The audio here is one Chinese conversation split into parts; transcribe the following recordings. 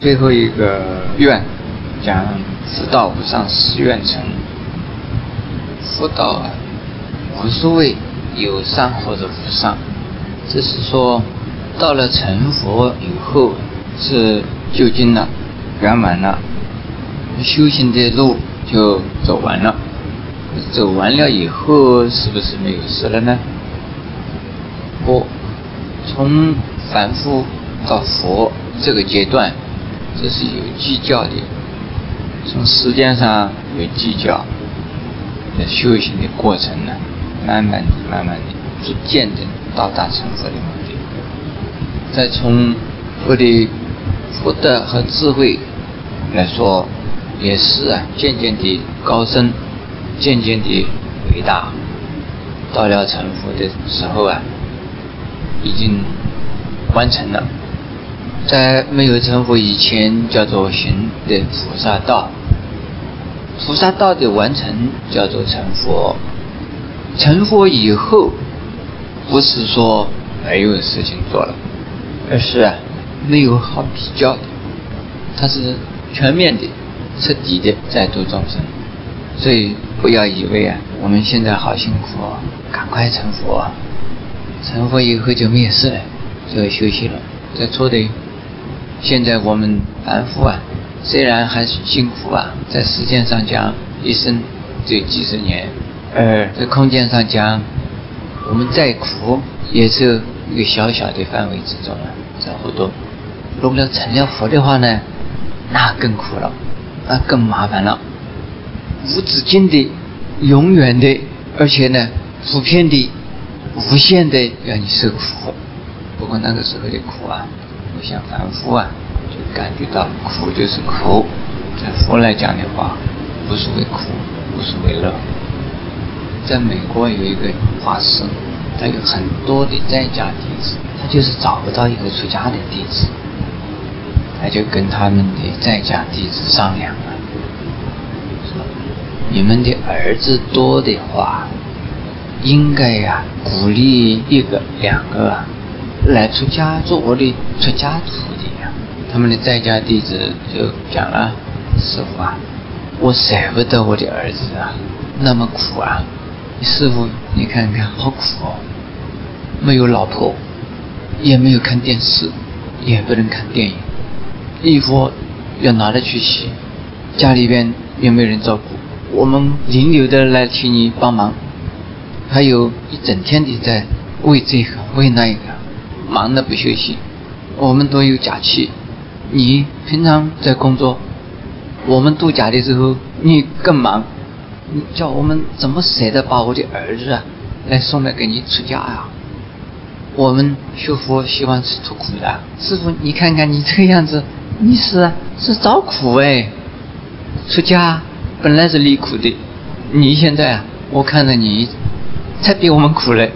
最后一个愿讲福道无上誓愿成，福道啊，无所谓有上或者无上，只是说到了成佛以后是究竟了，圆满了，修行的路就走完了，走完了以后是不是没有事了呢？不，从凡夫到佛这个阶段。这是有计较的，从时间上有计较，在修行的过程呢，慢慢的、慢慢的、逐渐的到达成佛的目的。再从佛的福德和智慧来说，也是啊，渐渐的高升，渐渐的伟大。到了成佛的时候啊，已经完成了。在没有成佛以前，叫做行的菩萨道；菩萨道的完成，叫做成佛。成佛以后，不是说没有事情做了，而是啊，没有好比较的，它是全面的、彻底的在度众生。所以不要以为啊，我们现在好辛苦，赶快成佛，成佛以后就没事了，就要休息了，这错的。现在我们凡夫啊，虽然还是辛苦啊，在时间上讲一生就几十年，而在空间上讲，我们再苦也是一个小小的范围之中啊，在活动。如果要成了佛的话呢，那更苦了，那更麻烦了，无止境的、永远的，而且呢，普遍的、无限的让你受苦。不过那个时候的苦啊。像凡夫啊，就感觉到苦就是苦，在佛来讲的话，不是为苦，不是为乐。在美国有一个法师，他有很多的在家弟子，他就是找不到一个出家的弟子，他就跟他们的在家弟子商量啊，说：你们的儿子多的话，应该呀鼓励一个两个。来出家做我的出家徒弟呀！他们的在家弟子就讲了：“师傅啊，我舍不得我的儿子啊，那么苦啊！师傅，你看看，好苦哦！没有老婆，也没有看电视，也不能看电影，衣服要拿着去洗，家里边也没有人照顾，我们轮流的来替你帮忙，还有一整天的在为这个为那个。”忙的不休息，我们都有假期，你平常在工作，我们度假的时候你更忙，你叫我们怎么舍得把我的儿子来送来给你出家呀？我们学佛希望是出苦的，师傅你看看你这个样子，你是是找苦哎，出家本来是离苦的，你现在啊，我看着你才比我们苦嘞。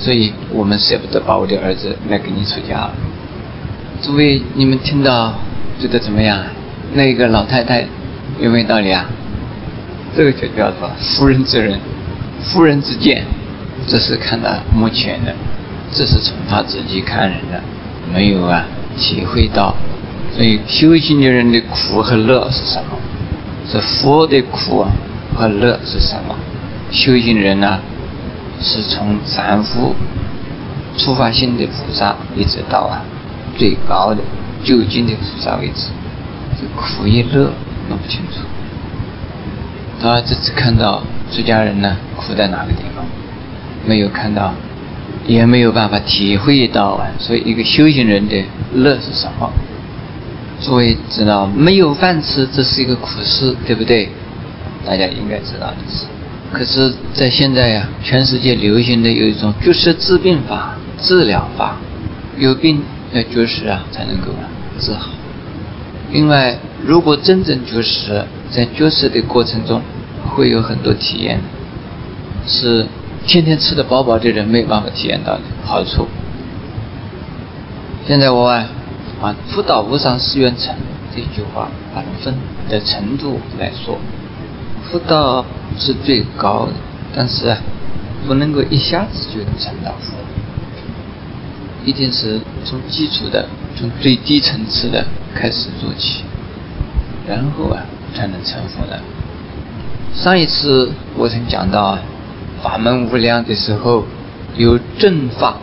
所以我们舍不得把我的儿子来给你出家了。诸位，你们听到觉得怎么样？那个老太太有没有道理啊？这个就叫做妇人之仁，妇人之见。这是看到目前的，这是从他自己看人的，没有啊体会到。所以修行的人的苦和乐是什么？是佛的苦和乐是什么？修行人呢？是从凡夫出发性的菩萨，一直到啊最高的究竟的菩萨为止，这苦与乐弄不清楚。他这次看到出家人呢苦在哪个地方，没有看到，也没有办法体会到啊。所以一个修行人的乐是什么？诸位知道，没有饭吃，这是一个苦事，对不对？大家应该知道的是。可是，在现在呀，全世界流行的有一种绝食治病法、治疗法，有病要绝食啊，才能够治好。另外，如果真正绝食，在绝食的过程中，会有很多体验，是天天吃的饱饱的人没有办法体验到的好处。现在我啊，啊“福岛无上誓愿成”这句话，按分的程度来说。福道是最高的，但是啊，不能够一下子就能成道。一定是从基础的、从最低层次的开始做起，然后啊才能成佛的。上一次我曾讲到啊，法门无量的时候，有正法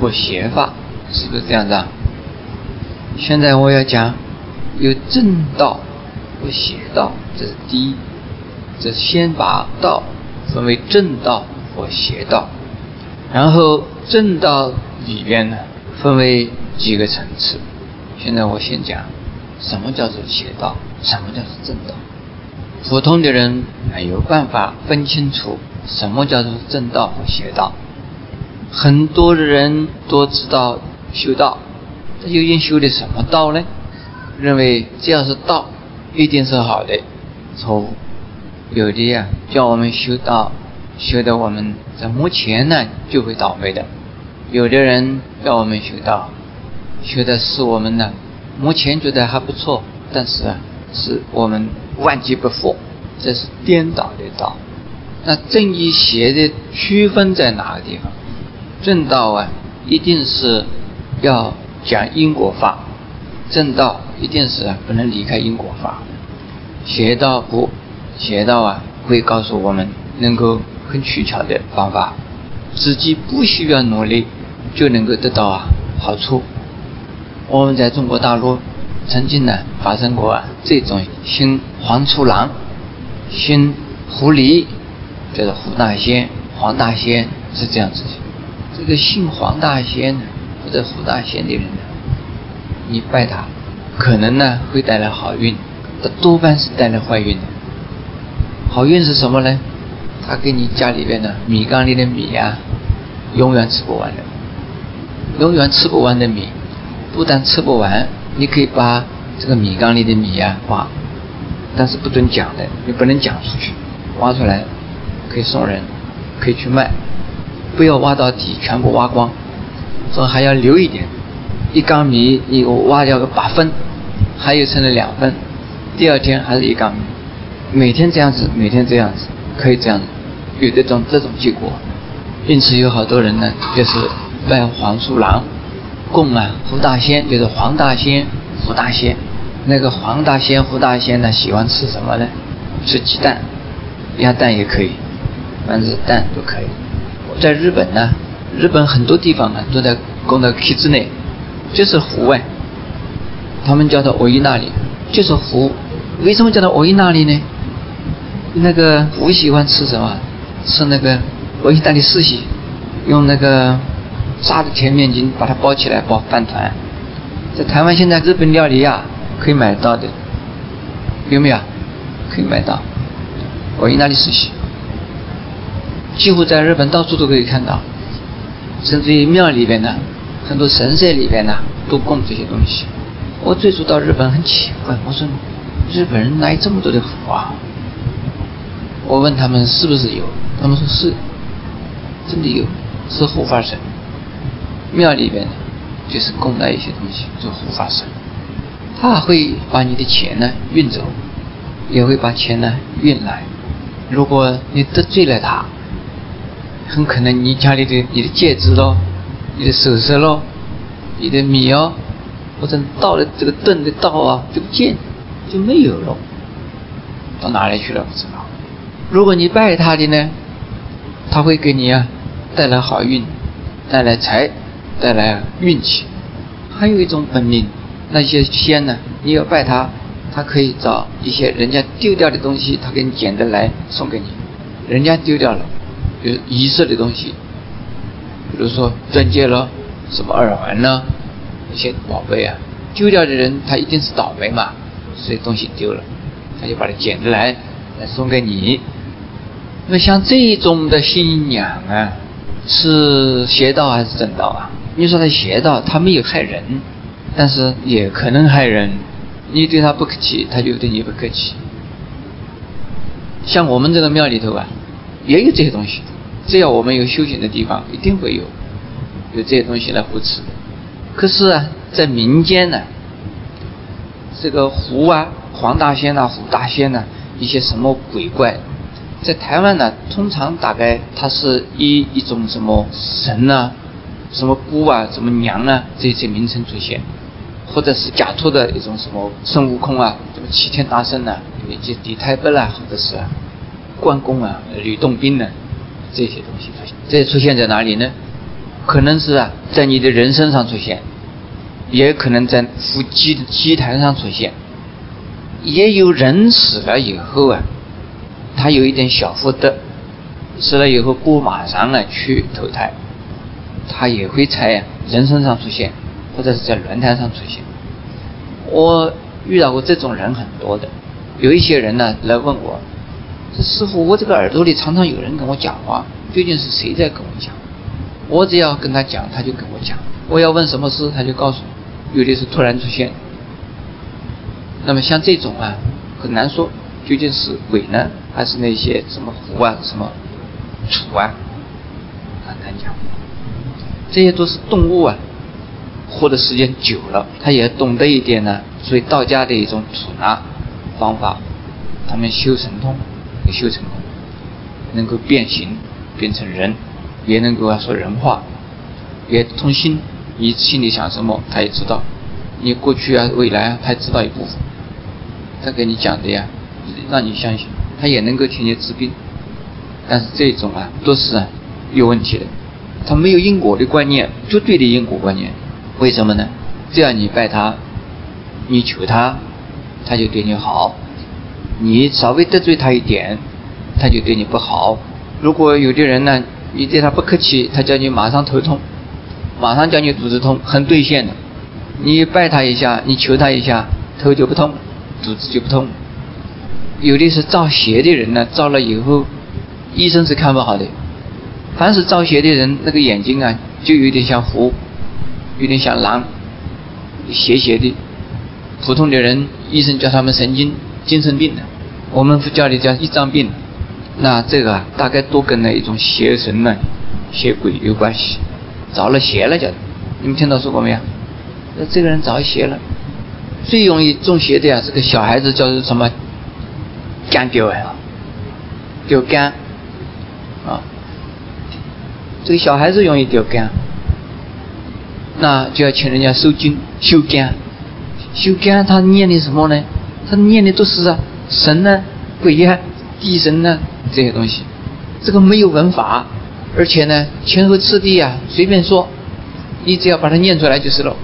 或邪法，是不是这样子啊？现在我要讲有正道和邪道，这是第一。这先把道分为正道和邪道，然后正道里边呢分为几个层次。现在我先讲什么叫做邪道，什么叫做正道。普通的人没有办法分清楚什么叫做正道和邪道。很多的人都知道修道，这究竟修的什么道呢？认为只要是道，一定是好的，错误。有的呀，叫我们修道，修的我们在目前呢就会倒霉的；有的人叫我们修道，修的是我们呢目前觉得还不错，但是啊是我们万劫不复，这是颠倒的道。那正与邪的区分在哪个地方？正道啊，一定是要讲因果法，正道一定是不能离开因果法，邪道不。邪道啊，会告诉我们能够很取巧的方法，自己不需要努力就能够得到啊好处。我们在中国大陆曾经呢发生过啊这种新黄鼠狼、新狐狸，叫做胡大仙、黄大仙是这样子的。这个姓黄大仙或者胡大仙的人呢，你拜他，可能呢会带来好运，他多半是带来坏运的。好运是什么呢？他给你家里面的米缸里的米呀，永远吃不完的，永远吃不完的米，不但吃不完，你可以把这个米缸里的米呀挖，但是不准讲的，你不能讲出去，挖出来可以送人，可以去卖，不要挖到底，全部挖光，说还要留一点，一缸米你挖掉个八分，还有剩了两分，第二天还是一缸米。每天这样子，每天这样子，可以这样，有这种这种结果，因此有好多人呢，就是拜黄鼠狼，供啊胡大仙，就是黄大仙、胡大仙。那个黄大仙、胡大仙呢，喜欢吃什么呢？吃鸡蛋，鸭蛋也可以，反正蛋都可以。在日本呢，日本很多地方啊，都在供的梯子内，就是湖哎，他们叫做维伊那里，就是湖。为什么叫做维伊那里呢？那个我喜欢吃什么？吃那个维意大利四喜，用那个炸的甜面筋把它包起来包饭团。在台湾现在日本料理呀可以买到的，有没有？可以买到维意大利四喜，几乎在日本到处都可以看到，甚至于庙里边呢，很多神社里边呢都供这些东西。我最初到日本很奇怪，我说日本人哪有这么多的福啊？我问他们是不是有，他们说是，真的有，是护法神。庙里边就是供的一些东西，做护法神，他会把你的钱呢运走，也会把钱呢运来。如果你得罪了他，很可能你家里的你的戒指咯，你的首饰咯，你的米哦，或者到了这个盾的道啊就不见，就没有了，到哪里去了不知道。如果你拜他的呢，他会给你啊带来好运，带来财，带来运气。还有一种本领，那些仙呢，你要拜他，他可以找一些人家丢掉的东西，他给你捡的来送给你。人家丢掉了，就是遗失的东西，比如说钻戒了，什么耳环呢，一些宝贝啊，丢掉的人他一定是倒霉嘛，所以东西丢了，他就把它捡得来来送给你。那像这种的信仰啊，是邪道还是正道啊？你说他邪道，他没有害人，但是也可能害人。你对他不客气，他就对你不客气。像我们这个庙里头啊，也有这些东西。只要我们有修行的地方，一定会有有这些东西来扶持。可是啊，在民间呢，这个狐啊、黄大仙呐、虎大仙呐，一些什么鬼怪。在台湾呢，通常大概它是以一种什么神呢，什么姑啊、什么娘啊这些名称出现，或者是假托的一种什么孙悟空啊、什么齐天大圣啊，以及李太白啦，或者是关公啊、吕洞宾呢这些东西出现。这些出现在哪里呢？可能是啊，在你的人身上出现，也可能在扶祭的祭坛上出现，也有人死了以后啊，他有一点小福德，死了以后不马上啊去投胎，他也会在人身上出现，或者是在轮胎上出现。我遇到过这种人很多的，有一些人呢来问我，这师傅，我这个耳朵里常常有人跟我讲话，究竟是谁在跟我讲？我只要跟他讲，他就跟我讲。我要问什么事，他就告诉我。有的是突然出现。那么像这种啊，很难说究竟是鬼呢，还是那些什么狐啊、什么鼠啊，很难讲。这些都是动物啊，活的时间久了，他也懂得一点呢。所以道家的一种吐纳方法，他们修神通，修成功，能够变形，变成人。也能够说人话，也通心。你心里想什么，他也知道。你过去啊、未来啊，他知道一部分。他给你讲的呀，让你相信，他也能够替你治病。但是这种啊，都是有问题的。他没有因果的观念，绝对的因果观念。为什么呢？只要你拜他，你求他，他就对你好；你稍微得罪他一点，他就对你不好。如果有的人呢？你对他不客气，他叫你马上头痛，马上叫你肚子痛，很兑现的。你拜他一下，你求他一下，头就不痛，肚子就不痛。有的是造邪的人呢，造了以后，医生是看不好的。凡是造邪的人，那个眼睛啊，就有点像狐，有点像狼，邪邪的。普通的人，医生叫他们神经精神病的，我们佛教里叫一张病。那这个啊，大概都跟那一种邪神呢、邪鬼有关系，着了邪了叫。你们听到说过没有？那这个人着邪了，最容易中邪的呀，这个小孩子叫做什么？干掉啊，掉肝啊。这个小孩子容易掉肝，那就要请人家收经修肝。修肝他念的什么呢？他念的都是啊神呢、鬼呀、地神呢。这些东西，这个没有文法，而且呢，前后次第啊，随便说，你只要把它念出来就是了。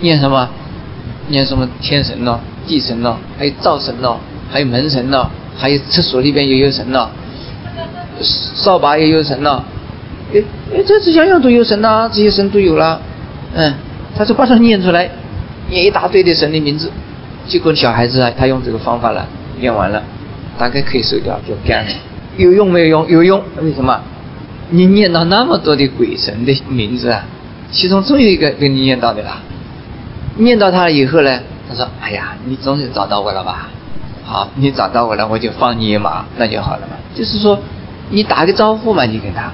念什么？念什么天神咯，地神咯，还有灶神咯，还有门神咯，还有厕所里边也有神咯，扫把也有神咯。哎哎，这这样样都有神呐，这些神都有了。嗯，他就把它念出来，念一大堆的神的名字。结果小孩子啊，他用这个方法了，念完了。大概可以收掉，就干了。有用没有用？有用。为什么？你念到那么多的鬼神的名字啊，其中总有一个被你念到的啦。念到他了以后呢，他说：“哎呀，你终于找到我了吧？好，你找到我了，我就放你一马，那就好了嘛。就是说，你打个招呼嘛，你跟他，